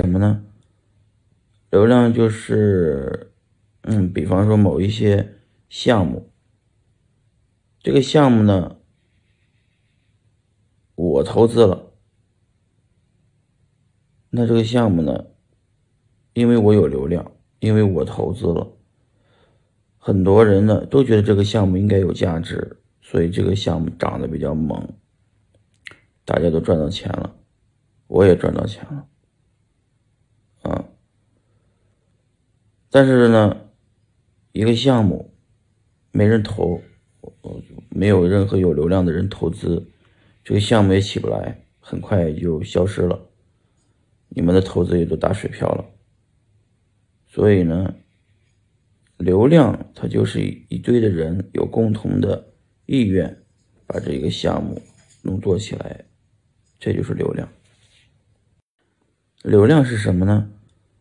什么呢？流量就是，嗯，比方说某一些项目，这个项目呢，我投资了，那这个项目呢，因为我有流量，因为我投资了，很多人呢都觉得这个项目应该有价值，所以这个项目涨得比较猛，大家都赚到钱了，我也赚到钱了。但是呢，一个项目没人投，没有任何有流量的人投资，这个项目也起不来，很快就消失了，你们的投资也都打水漂了。所以呢，流量它就是一堆的人有共同的意愿，把这个项目能做起来，这就是流量。流量是什么呢？